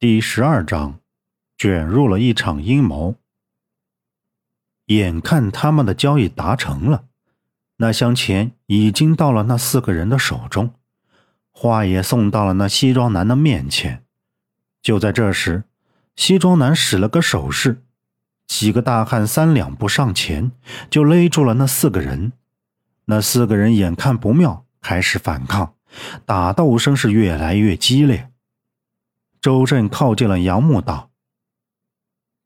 第十二章，卷入了一场阴谋。眼看他们的交易达成了，那箱钱已经到了那四个人的手中，话也送到了那西装男的面前。就在这时，西装男使了个手势，几个大汉三两步上前，就勒住了那四个人。那四个人眼看不妙，开始反抗，打斗声是越来越激烈。周震靠近了杨木，道：“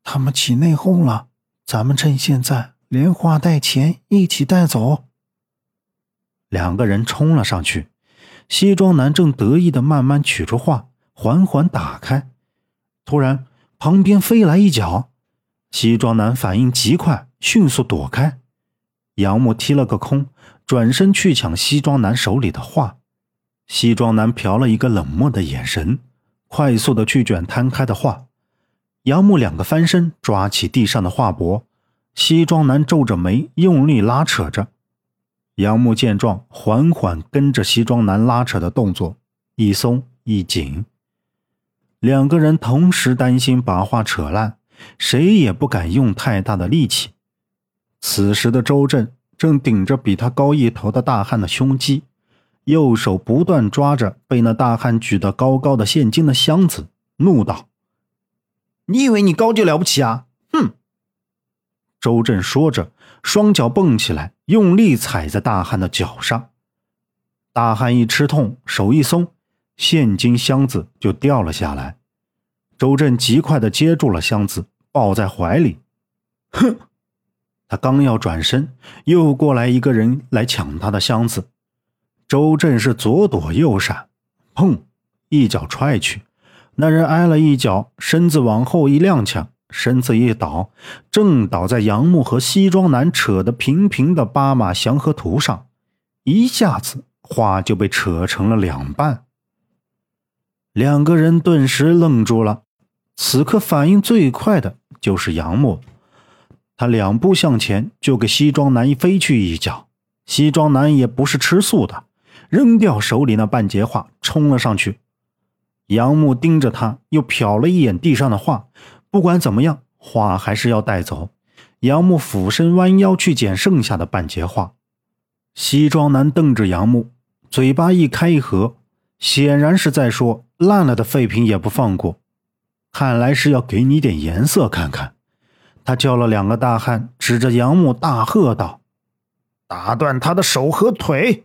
他们起内讧了，咱们趁现在连花带钱一起带走。”两个人冲了上去，西装男正得意的慢慢取出画，缓缓打开。突然，旁边飞来一脚，西装男反应极快，迅速躲开。杨木踢了个空，转身去抢西装男手里的画。西装男瞟了一个冷漠的眼神。快速的去卷摊开的画，杨木两个翻身抓起地上的画帛，西装男皱着眉用力拉扯着。杨木见状，缓缓跟着西装男拉扯的动作，一松一紧。两个人同时担心把画扯烂，谁也不敢用太大的力气。此时的周震正顶着比他高一头的大汉的胸肌。右手不断抓着被那大汉举得高高的现金的箱子，怒道：“你以为你高就了不起啊？”哼！周震说着，双脚蹦起来，用力踩在大汉的脚上。大汉一吃痛，手一松，现金箱子就掉了下来。周震极快的接住了箱子，抱在怀里。哼！他刚要转身，又过来一个人来抢他的箱子。周震是左躲右闪，砰！一脚踹去，那人挨了一脚，身子往后一踉跄，身子一倒，正倒在杨木和西装男扯得平平的八马祥和图上，一下子画就被扯成了两半。两个人顿时愣住了，此刻反应最快的就是杨木，他两步向前就给西装男飞去一脚，西装男也不是吃素的。扔掉手里那半截画，冲了上去。杨木盯着他，又瞟了一眼地上的画。不管怎么样，画还是要带走。杨木俯身弯腰去捡剩下的半截画。西装男瞪着杨木，嘴巴一开一合，显然是在说：“烂了的废品也不放过。”看来是要给你点颜色看看。他叫了两个大汉，指着杨木大喝道：“打断他的手和腿！”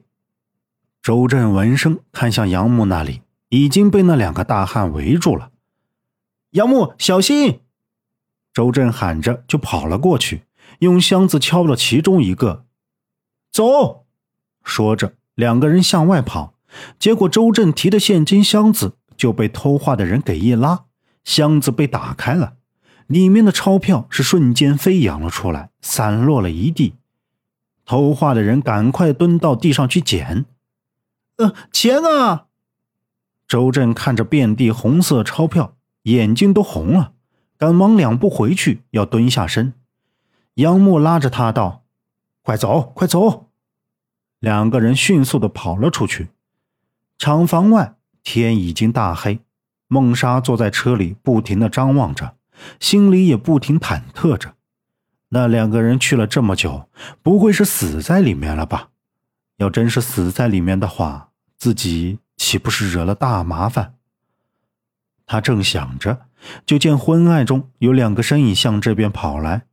周震闻声看向杨木那里，已经被那两个大汉围住了。杨木，小心！周震喊着就跑了过去，用箱子敲了其中一个。走！说着，两个人向外跑。结果周震提的现金箱子就被偷画的人给一拉，箱子被打开了，里面的钞票是瞬间飞扬了出来，散落了一地。偷画的人赶快蹲到地上去捡。呃，钱啊！周震看着遍地红色钞票，眼睛都红了，赶忙两步回去，要蹲下身。杨木拉着他道：“快走，快走！”两个人迅速的跑了出去。厂房外天已经大黑，孟莎坐在车里，不停的张望着，心里也不停忐忑着。那两个人去了这么久，不会是死在里面了吧？要真是死在里面的话，自己岂不是惹了大麻烦？他正想着，就见昏暗中有两个身影向这边跑来。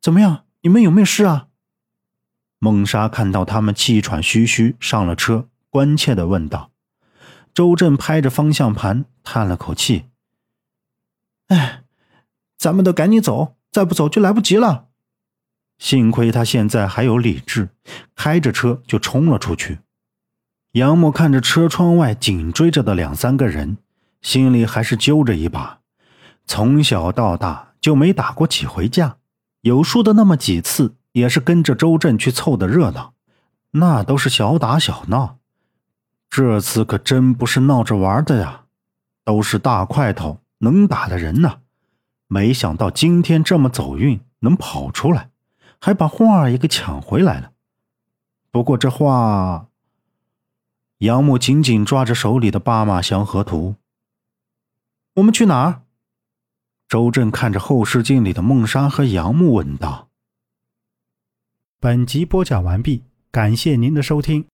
怎么样？你们有没有事啊？孟莎看到他们气喘吁吁上了车，关切的问道。周震拍着方向盘，叹了口气：“哎，咱们得赶紧走，再不走就来不及了。”幸亏他现在还有理智，开着车就冲了出去。杨木看着车窗外紧追着的两三个人，心里还是揪着一把。从小到大就没打过几回架，有输的那么几次，也是跟着周震去凑的热闹，那都是小打小闹。这次可真不是闹着玩的呀，都是大块头能打的人呢。没想到今天这么走运，能跑出来，还把画也给抢回来了。不过这画……杨木紧紧抓着手里的八马祥和图。我们去哪儿？周震看着后视镜里的孟莎和杨木问道。本集播讲完毕，感谢您的收听。